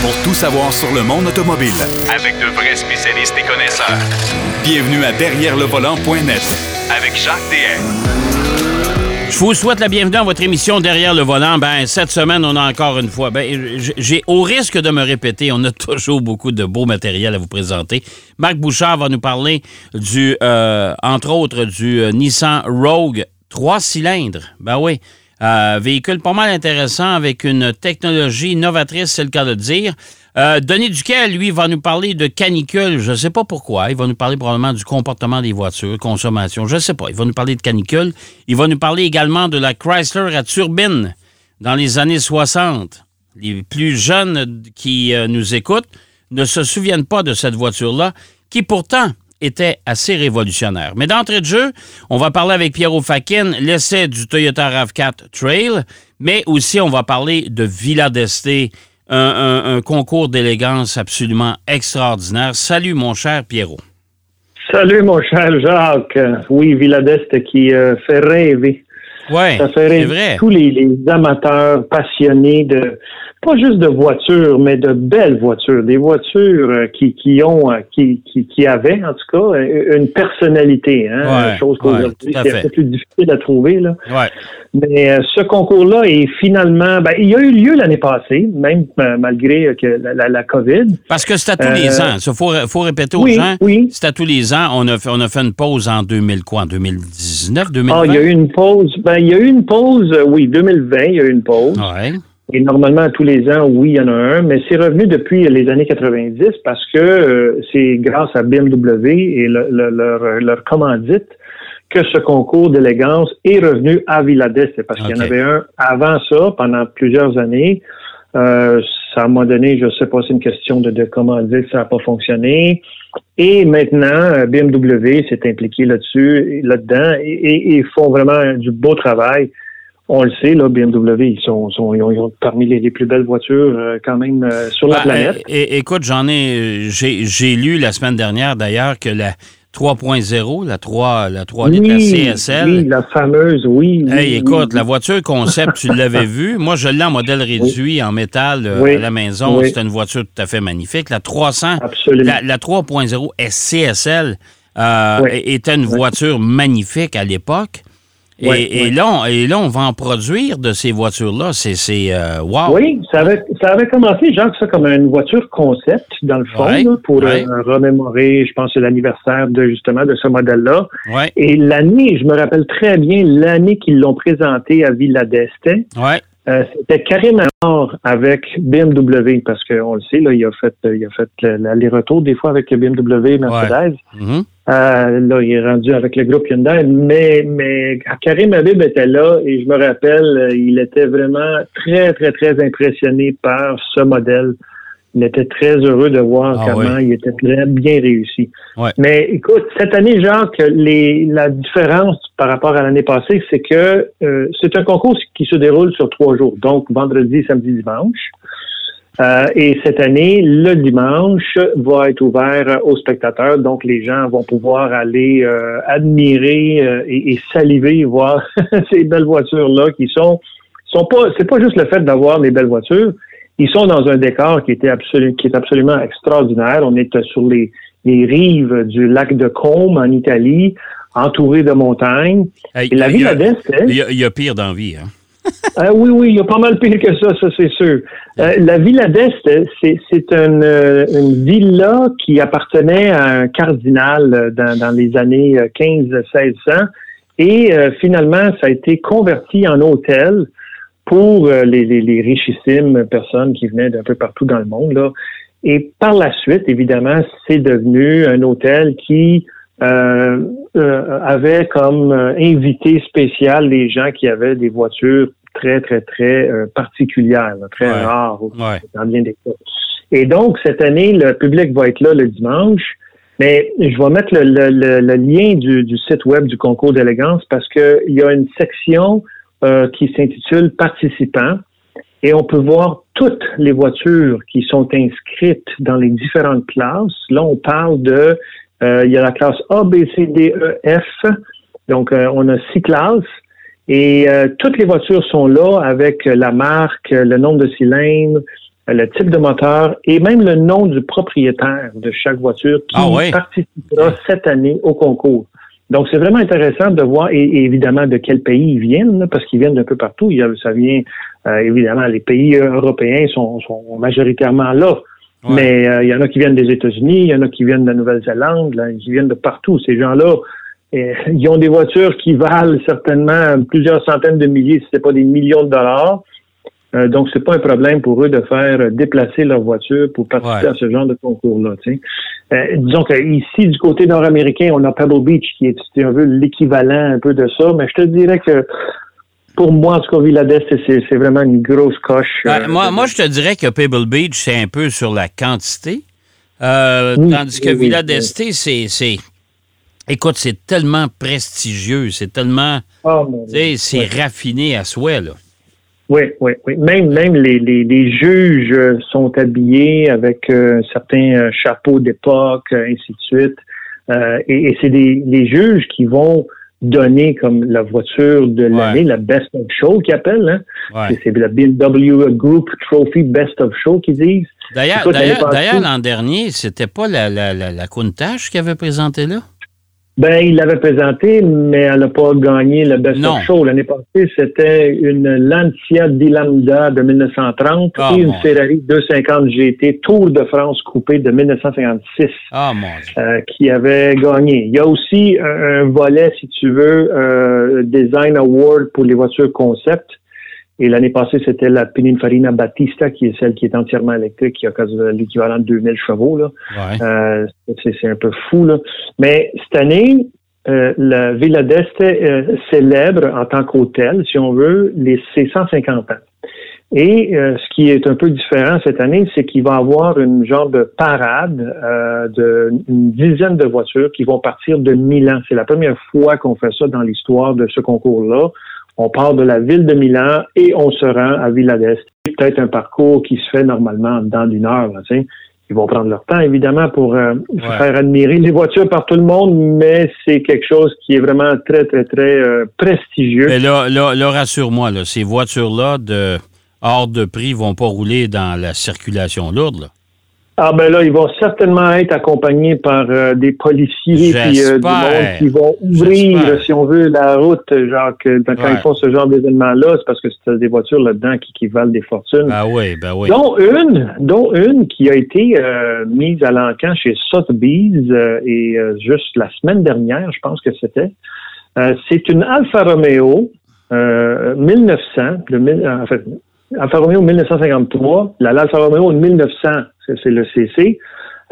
pour tout savoir sur le monde automobile. Avec de vrais spécialistes et connaisseurs. Bienvenue à Derrière le volant.net avec Jacques DM. Je vous souhaite la bienvenue dans votre émission Derrière le volant. Ben, cette semaine, on a encore une fois. Ben, j'ai, au risque de me répéter, on a toujours beaucoup de beau matériel à vous présenter. Marc Bouchard va nous parler du, euh, entre autres, du euh, Nissan Rogue trois cylindres. Ben oui. Euh, véhicule pas mal intéressant avec une technologie novatrice, c'est le cas de dire. Euh, Denis Duquet, lui, va nous parler de canicule. Je ne sais pas pourquoi. Il va nous parler probablement du comportement des voitures, consommation. Je ne sais pas. Il va nous parler de canicule. Il va nous parler également de la Chrysler à turbine dans les années 60. Les plus jeunes qui euh, nous écoutent ne se souviennent pas de cette voiture-là, qui pourtant était assez révolutionnaire. Mais d'entrée de jeu, on va parler avec Pierrot Fakin, l'essai du Toyota RAV4 Trail, mais aussi on va parler de Villa d'Este, un, concours d'élégance absolument extraordinaire. Salut mon cher Pierrot. Salut mon cher Jacques. Oui, Villa d'Este qui euh, fait rêver. Oui, c'est vrai. Tous les amateurs passionnés de pas juste de voitures, mais de belles voitures, des voitures euh, qui, qui ont, euh, qui, qui, qui avaient en tout cas une personnalité, hein, chose qu'aujourd'hui c'est un plus difficile à trouver là. Mais euh, ce concours-là est finalement, ben, il a eu lieu l'année passée, même malgré que la, la, COVID. Parce que c'est à tous les ans. Il faut, faut répéter aux gens. Oui. C'est à tous les ans. On a fait, on a fait une pause en 2000 quoi, en 2019, 2020. Ah, il y a eu une pause. Ben, il y a eu une pause. Oui, 2020, il y a eu une pause. Ouais. Et normalement, tous les ans, oui, il y en a un, mais c'est revenu depuis les années 90 parce que euh, c'est grâce à BMW et leur, leur, commandite que ce concours d'élégance est revenu à Villa d'Est. Parce qu'il y en avait un avant ça, pendant plusieurs années. Euh, ça m'a donné, je ne sais pas, c'est une question de, de commandite, ça n'a pas fonctionné. Et maintenant, euh, BMW s'est impliqué là-dessus, là-dedans, et, et, font vraiment du beau travail on le sait, là, BMW, ils sont, ils ont, parmi les, plus belles voitures euh, quand même euh, sur la bah, planète. écoute, j'en ai, j'ai lu la semaine dernière d'ailleurs que la 3.0, la 3, la 3 litres CSL. Oui, la fameuse, oui. hey, écoute, la voiture concept, tu l'avais vue. Moi, je l'ai en modèle réduit en métal euh, à la maison. C'est une voiture tout à fait magnifique. La 300, la, la 3.0 SCSL était une voiture magnifique à l'époque. Et, là, on, et là, on va en produire de ces voitures-là. C'est, c'est euh, wow. Oui, ça avait, ça avait commencé, genre, ça comme une voiture concept, dans le fond, pour euh, remémorer, je pense, l'anniversaire de justement de ce modèle-là. Et l'année, je me rappelle très bien l'année qu'ils l'ont présenté à Villa d'Este. Ouais. Euh, c'était carrément avec BMW parce qu'on le sait, là, il a fait, il a fait l'aller-retour des fois avec le BMW Mercedes. Mm-hmm. Euh, là, il est rendu avec le groupe Hyundai, mais, mais Karim Habib était là et je me rappelle, il était vraiment très, très, très impressionné par ce modèle. Il était très heureux de voir ah comment il était très bien réussi. Mais écoute, cette année, Jacques, les, la différence par rapport à l'année passée, c'est que euh, c'est un concours qui se déroule sur trois jours, donc vendredi, samedi, dimanche. Euh, et cette année, le dimanche va être ouvert aux spectateurs, donc les gens vont pouvoir aller euh, admirer et, et, saliver voir ces belles voitures là qui sont sont pas c'est pas juste le fait d'avoir des belles voitures, ils sont dans un décor qui était absolument, qui est absolument extraordinaire. On est sur les, les rives du lac de Combe en Italie, entouré de montagnes. Et la d'Est, hein? il, y a pire d'envie, hein? Ah, oui, oui, il y a pas mal pire que ça, ça c'est sûr. Euh, la Villa d'Est, c'est, c'est une, villa qui appartenait à un cardinal dans, les années 15-1600 et euh, finalement, ça a été converti en hôtel pour euh, les, richissimes personnes qui venaient d'un peu partout dans le monde. Et par la suite, évidemment, c'est devenu un hôtel qui euh, euh, avait comme invité spécial les gens qui avaient des voitures très, très, très particulières, très rares dans bien des cas. Et donc, cette année, le public va être là le dimanche. Mais je vais mettre le, le, le lien du, du, site web du concours d'élégance parce qu'il y a une section euh, qui s'intitule Participants. Et on peut voir toutes les voitures qui sont inscrites dans les différentes classes. Là, on parle de, euh, il y a la classe A, B, C, D, E, F. Donc, euh, on a six classes. Et toutes les voitures sont là avec la marque, le nombre de cylindres, le type de moteur et même le nom du propriétaire de chaque voiture qui Ah ouais? participera cette année au concours. Donc, c'est vraiment intéressant de voir, et, et évidemment, de quel pays ils viennent, là, parce qu'ils viennent d'un peu partout. Il y a, ça vient, euh, évidemment, les pays euh, européens sont, sont majoritairement là. Ouais. Mais euh, il y en a qui viennent des États-Unis, il y en a qui viennent de la Nouvelle-Zélande, là, ils viennent de partout. Ces gens-là, euh, ils ont des voitures qui valent certainement plusieurs centaines de milliers, si ce n'est pas des millions de dollars. Euh, donc, c'est pas un problème pour eux de faire euh, déplacer leur voiture pour participer Ouais. à ce genre de concours-là. Euh, disons que ici, du côté nord-américain, on a Pebble Beach qui est, si on veut, l'équivalent un peu de ça. Mais je te dirais que pour moi, en tout cas, Villa d'Est, c'est vraiment une grosse coche. Euh, moi, moi, je te dirais que Pebble Beach, c'est un peu sur la quantité. Euh, Oui, tandis que oui, Villa d'Este, c'est. c'est- Écoute, c'est tellement prestigieux, c'est tellement. Ah, c'est raffiné à souhait, là. Oui, oui, oui. Même, même les, les, les juges euh, sont habillés avec euh, certains chapeaux d'époque, ainsi de suite. Et et c'est des, des juges qui vont donner comme la voiture de l'année, la Best of Show qu'ils appellent. Hein? Ouais. C'est- la BMW Group Trophy Best of Show qu'ils disent. D'ailleurs, l'an dernier, c'était pas la, la, la, la Countach qui avait présenté là? Ben, il l'avait présenté, mais elle n'a pas gagné le Best Non. of Show. L'année passée, c'était une Lancia Di Lambda de 1930 Ah, et une mon Ferrari 250 GT Tour de France coupé de 1956 Ah, euh, qui avait gagné. Il y a aussi un, un volet, si tu veux, euh, Design Award pour les voitures concept. Et l'année passée, c'était la Pininfarina Battista, qui est celle qui est entièrement électrique, qui a l'équivalent de 2000 chevaux. Là. Ouais. Euh, c'est, c'est un peu fou, là. Mais cette année, euh, la Villa d'Este euh, célèbre en tant qu'hôtel, si on veut, les, ses 150 ans. Et euh, ce qui est un peu différent cette année, c'est qu'il va y avoir une genre de parade euh, de une dizaine de voitures qui vont partir de Milan. C'est la première fois qu'on fait ça dans l'histoire de ce concours-là. On part de la ville de Milan et on se rend à Villa d'Este. C'est peut-être un parcours qui se fait normalement dans une heure. Là. Ils vont prendre leur temps, évidemment, pour euh, faire admirer les voitures par tout le monde, mais c'est quelque chose qui est vraiment très, très, très euh, prestigieux. Mais là, là, là rassure-moi, là, ces voitures-là de hors de prix vont pas rouler dans la circulation lourde, là. Ah ben là, ils vont certainement être accompagnés par euh, des policiers puis euh, du monde qui vont ouvrir, si on veut, la route, genre que quand Ouais. ils font ce genre d'événement-là, c'est parce que c'est des voitures là-dedans qui, qui valent des fortunes. Ben oui, ben oui. Dont une, dont une qui a été euh, mise à l'encan chez Sotheby's euh, et euh, juste la semaine dernière, je pense que c'était. Euh, c'est une Alfa Romeo euh, 1900, de, mille- en fait, Alfa Romeo 1953, la l'Alfa Romeo 1900, c'est le CC,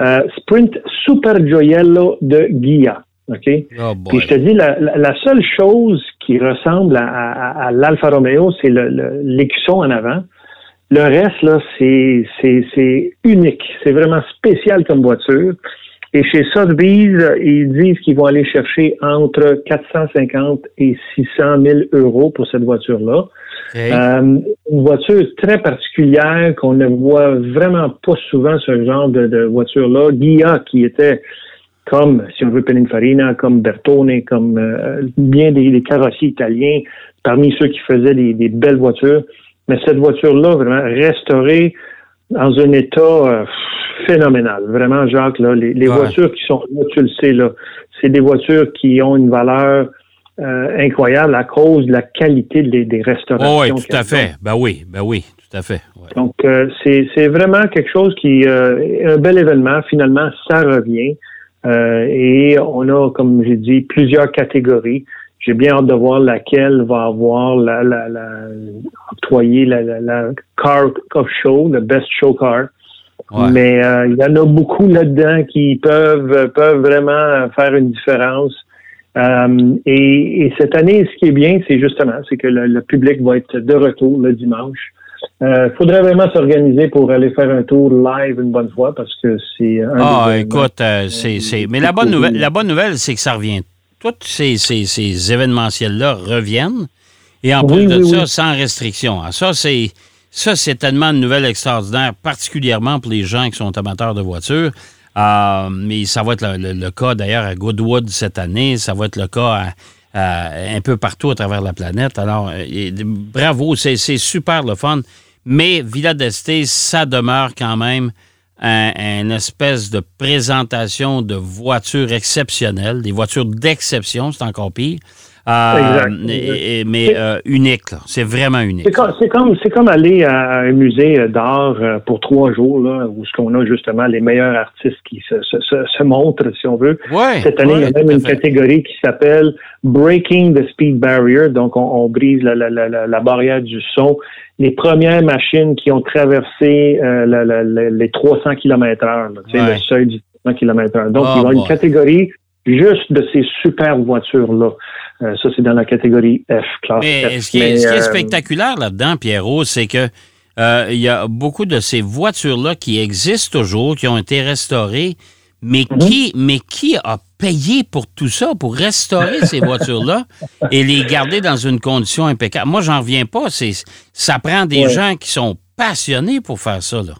euh, Sprint Super Gioiello de Ghia. OK? Oh Puis je te dis, la, la- la seule chose qui ressemble à, à- à l'Alfa Romeo, c'est le- le- l'écusson en avant. Le reste, là, c'est unique. C'est vraiment spécial comme voiture. Et chez Sotheby's, ils disent qu'ils vont aller chercher entre 450 et 600 000 euros pour cette voiture-là. Euh, une voiture très particulière qu'on ne voit vraiment pas souvent ce genre de, de voiture-là. Ghia, qui était comme, si on veut, Pininfarina, comme Bertone, comme euh, bien des, des carrossiers italiens, parmi ceux qui faisaient des, des belles voitures. Mais cette voiture-là, vraiment restaurée dans un état euh, phénoménal. Vraiment, Jacques, là, les, les Ouais. voitures qui sont là, tu le sais, là, c'est des voitures qui ont une valeur euh, incroyable à cause de la qualité des, des restaurations. Oh, oui, tout à fait. Ben oui, ben oui, tout à fait. Ouais. Donc, euh, c'est c'est vraiment quelque chose qui euh, est un bel événement. Finalement, ça revient. Euh, et on a, comme j'ai dit, plusieurs catégories. J'ai bien hâte de voir laquelle va avoir la, la, la octroyer la, la, la car of show, le best show car. Ouais. Mais euh, il y en a beaucoup là-dedans qui peuvent peuvent vraiment faire une différence. Euh, et, et cette année, ce qui est bien, c'est justement, c'est que le, le public va être de retour le dimanche. Il faudrait vraiment s'organiser pour aller faire un tour live une bonne fois parce que c'est Ah, écoute, euh, c'est, c'est- Mais la bonne nouvelle, la bonne nouvelle, c'est que ça revient. Tous ces, ces, ces événementiels-là reviennent. Et en plus de oui, ça, oui. sans restriction. Ah, Ça, c'est. Ça, c'est tellement une nouvelle extraordinaire, particulièrement pour les gens qui sont amateurs de voitures. Euh, mais ça va être le, le- le cas d'ailleurs à Goodwood cette année. Ça va être le cas à- à un peu partout à travers la planète. Alors, euh, et- bravo, c'est c'est super le fun. Mais Villa d'Este, ça demeure quand même une espèce de présentation de voitures exceptionnelles, des voitures d'exception, c'est encore pire. Euh, mais euh, unique, c'est vraiment unique. C'est comme, aller à un musée d'art euh, pour trois jours, là, où ce qu'on a justement les meilleurs artistes qui se, se, se, montrent, si on veut. Cette année, il y a même une catégorie qui s'appelle Breaking the Speed Barrier, donc on, brise la, la, la, la, barrière du son. Les premières machines qui ont traversé les 300 km/h, le seuil du 300 km/h. Donc, il y a une catégorie juste de ces super voitures-là. Euh, ça, c'est dans la catégorie F, classe Mais, Ce, qui est, euh, spectaculaire là-dedans, Pierrot, c'est que euh, il y a beaucoup de ces voitures-là qui existent toujours, qui ont été restaurées, mais mhm. qui, mais qui a payé pour tout ça, pour restaurer ces voitures-là et les garder dans une condition impeccable? Moi, j'en reviens pas. C'est, ça prend des gens qui sont passionnés pour faire ça, là.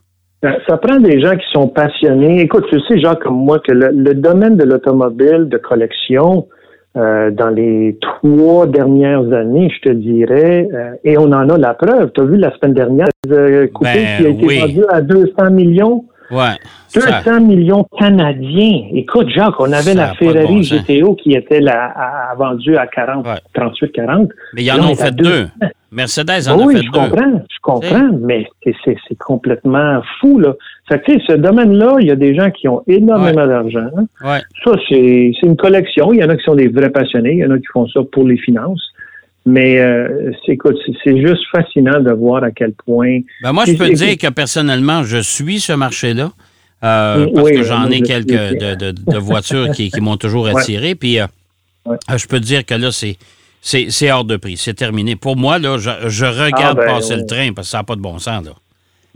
Ça prend des gens qui sont passionnés. Écoute, tu sais, gens comme moi, que le domaine de l'automobile de collection, euh, dans les trois dernières années, je te dirais, euh, et on en a la preuve. Tu as vu la semaine dernière, euh, coupé ben, qui a été vendu à 200 millions? Ouais. 200 millions canadiens. Écoute, Jacques, on avait la Ferrari GTO qui était là, vendue à 40, 38, 40. Mais il y en a fait deux. Mercedes en a fait je Comprends, je comprends, mais c'est complètement fou, là. Fait que, ce domaine-là, il y a des gens qui ont énormément d'argent. Ouais. Ça, c'est une collection. Il y en a qui sont des vrais passionnés. Il y en a qui font ça pour les finances. Mais euh, c'est juste fascinant de voir à quel point. Ben moi, je peux dire que personnellement, je suis ce marché-là. Euh, parce que j'en ai quelques de, voitures qui, m'ont toujours attiré. Puis euh, je peux te dire que là, c'est. C'est hors de prix, c'est terminé. Pour moi, là, je, regarde ah, ben, passer le train parce que ça n'a pas de bon sens. Là.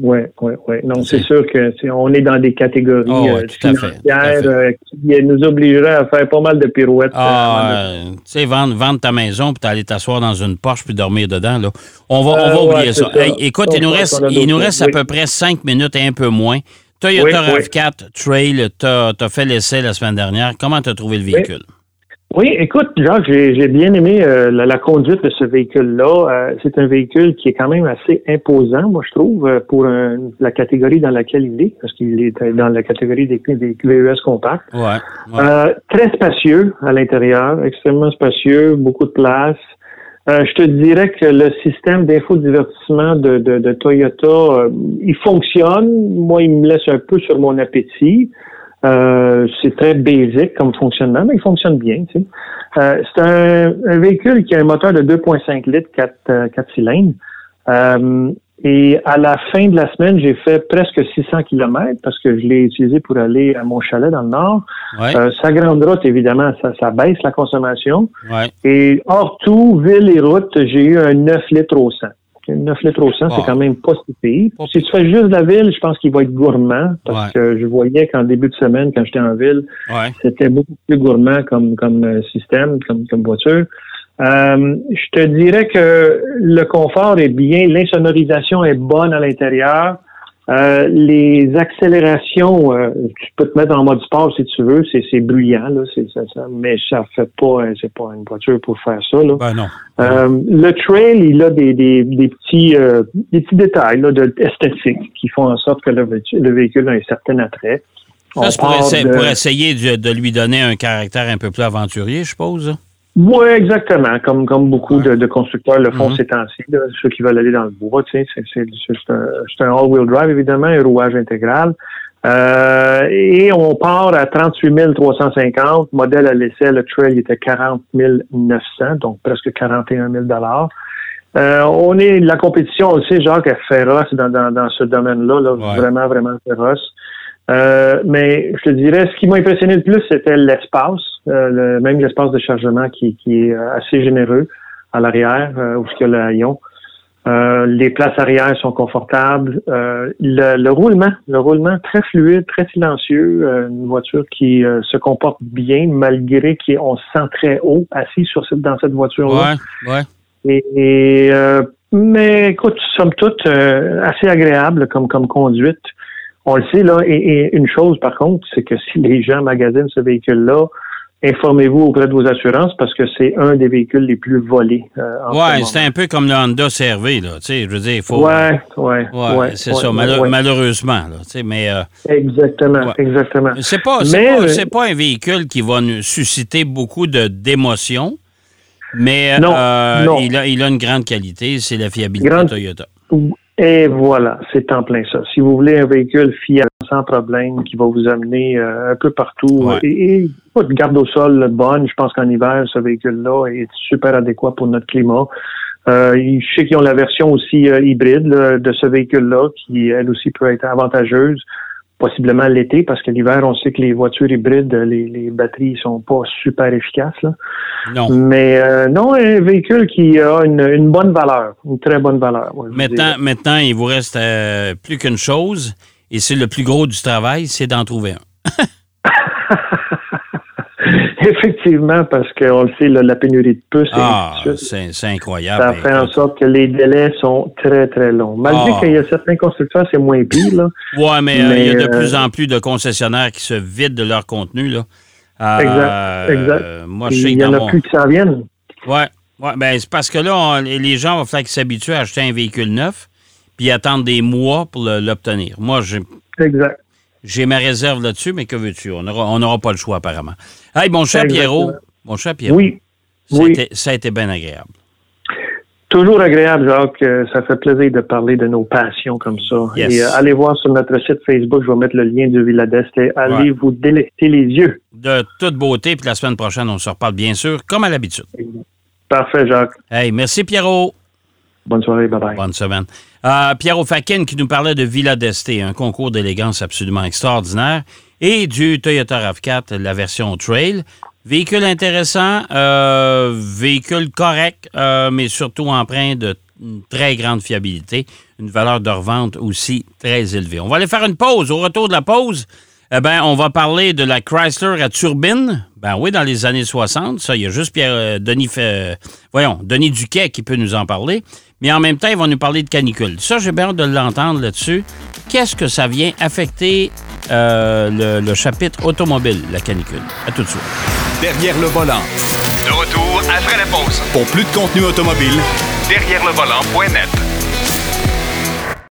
Oui, oui, oui. Non, c'est sûr que on est dans des catégories oh, euh, financières euh, qui nous obligeraient à faire pas mal de pirouettes. Ah, euh, tu sais, vendre, vendre, ta maison puis aller t'asseoir dans une Porsche puis dormir dedans, là. On va, on va oublier ça. écoute, il nous reste, il nous reste à peu près cinq minutes et un peu moins. Toyota RAV4 Trail, tu as, fait l'essai la semaine dernière. Comment tu as trouvé le véhicule? Oui, écoute, Jacques, j'ai bien aimé euh, la, conduite de ce véhicule-là. Euh, c'est un véhicule qui est quand même assez imposant, moi je trouve, euh, pour la catégorie dans laquelle il est, parce qu'il est dans la catégorie des, des VES compacts. Ouais, très spacieux à l'intérieur, extrêmement spacieux, beaucoup de place. je te dirais que le système d'infodivertissement de, de, de Toyota, il fonctionne. Moi, il me laisse un peu sur mon appétit. Euh, c'est très basique comme fonctionnement, mais il fonctionne bien. Tu sais. euh, c'est un, véhicule qui a un moteur de 2,5 litres, 4, 4 euh, cylindres. Euh, et à la fin de la semaine, j'ai fait presque 600 km parce que je l'ai utilisé pour aller à mon chalet dans le nord. Ouais. sa grande route, évidemment, ça, ça baisse la consommation. Ouais. Et hors tout, ville et route, j'ai eu un 9 litres au 100. 9 litres au 100, c'est quand même pas si pire. Si tu fais juste la ville, je pense qu'il va être gourmand parce que je voyais qu'en début de semaine, quand j'étais en ville, c'était beaucoup plus gourmand comme, comme euh, système, comme, comme voiture. Euh, je te dirais que le confort est bien, l'insonorisation est bonne à l'intérieur. Euh, les accélérations, euh, tu peux te mettre en mode sport si tu veux, c'est bruyant, là, ça, ça, mais ça fait pas, euh, c'est pas une voiture pour faire ça. Là. Ben non. le trail, il a des, des, des petits des petits détails là, de esthétique qui font en sorte que le, véhicule a un certain attrait. Ça, c'est pour, essayer de, de, lui donner un caractère un peu plus aventurier, je suppose. Oui, exactement. Comme comme beaucoup de, constructeurs le font mm-hmm. ces temps-ci, ceux qui veulent aller dans le bois, tu sais, c'est un, un all-wheel drive évidemment, un rouage intégral. Euh, et on part à 38 350. Modèle à l'essai, le trail était 40 900, donc presque 41 000 dollars. Euh, on est la compétition aussi, Jacques, est féroce dans, dans, dans ce domaine-là, là, vraiment, vraiment féroce. Euh, mais je te dirais, ce qui m'a impressionné le plus, c'était l'espace, euh, le, même l'espace de chargement qui, qui, est euh, assez généreux à l'arrière, où il y a le haillon. les places arrière sont confortables. Le, le, roulement, le roulement très fluide, très silencieux. une voiture qui se comporte bien malgré qu'on se sent très haut assis sur cette, dans cette voiture-là. Ouais, ouais. Et, mais écoute, somme toute, assez agréable comme, comme conduite. On le sait, là, et, une chose par contre, c'est que si les gens magasinent ce véhicule-là, informez-vous auprès de vos assurances parce que c'est un des véhicules les plus volés. Euh, oui, c'est un peu comme le Honda CRV, là. Tu sais, je veux dire, il faut. Ouais, ouais. ouais, c'est ça, malheureusement, là. Tu sais, mais. Euh, exactement, exactement. C'est pas, pas, pas, un véhicule qui va nous susciter beaucoup d'émotions, mais non, Il, a, il a une grande qualité, c'est la fiabilité de Toyota. Et voilà, c'est en plein ça. Si vous voulez un véhicule fiable sans problème qui va vous amener euh, un peu partout et, pas de garde au sol bonne, je pense qu'en hiver, ce véhicule-là est super adéquat pour notre climat. Euh, je sais qu'ils ont la version aussi euh, hybride de ce véhicule-là qui, elle aussi, peut être avantageuse possiblement l'été, parce que l'hiver, on sait que les voitures hybrides, les, les batteries sont pas super efficaces. Là. Non. Mais euh, non, un véhicule qui a une, bonne valeur, une très bonne valeur. maintenant, maintenant, il vous reste euh, plus qu'une chose, et c'est le plus gros du travail, c'est d'en trouver un. Effectivement, parce qu'on le sait, la pénurie de puces. Ah, c'est incroyable. Ça fait en sorte que les délais sont très, très longs. Malgré ah. qu'il y a certains constructeurs, c'est moins pire. Là. Oui, mais, euh, il y a de euh, plus en plus de concessionnaires qui se vident de leur contenu. Là. Euh, exact, exact. Moi, je sais il y en a plus qui s'en viennent. Oui, ouais, ben, c'est parce que là, les gens vont falloir qu'ils s'habituent à acheter un véhicule neuf puis attendre des mois pour l'obtenir. Moi, j'ai... Exact. J'ai ma réserve là-dessus, mais que veux-tu? On n'aura pas le choix, apparemment. Hey, mon cher Pierrot. Mon cher Pierrot. Oui. Ça, A été, ça a été bien agréable. Toujours agréable, Jacques. Euh, ça fait plaisir de parler de nos passions comme ça. Et euh, allez voir sur notre site Facebook, je vais mettre le lien de Villa d'Est et allez vous délecter les yeux. De toute beauté, puis la semaine prochaine, on se reparle bien sûr, comme à l'habitude. Parfait, Jacques. Hey, merci Pierrot. Bonne soirée, bye. Bonne semaine. Euh, Pierre Ofakin qui nous parlait de Villa d'Este, un concours d'élégance absolument extraordinaire, et du Toyota RAV4, la version Trail. Véhicule intéressant, euh, véhicule correct, euh, mais surtout empreint de très grande fiabilité, une valeur de revente aussi très élevée. On va aller faire une pause. Au retour de la pause, eh ben, on va parler de la Chrysler à turbine. Ben oui, dans les années 60. Ça, il y a juste Pierre, voyons, Denis Duquet qui peut nous en parler mais en même temps, ils vont nous parler de canicule. Ça, j'ai bien hâte de l'entendre là-dessus. Qu'est-ce que ça vient affecter euh, le, chapitre automobile, la canicule? À tout de suite. Derrière le volant. De retour après la pause. Pour plus de contenu automobile, derrière le volant.net.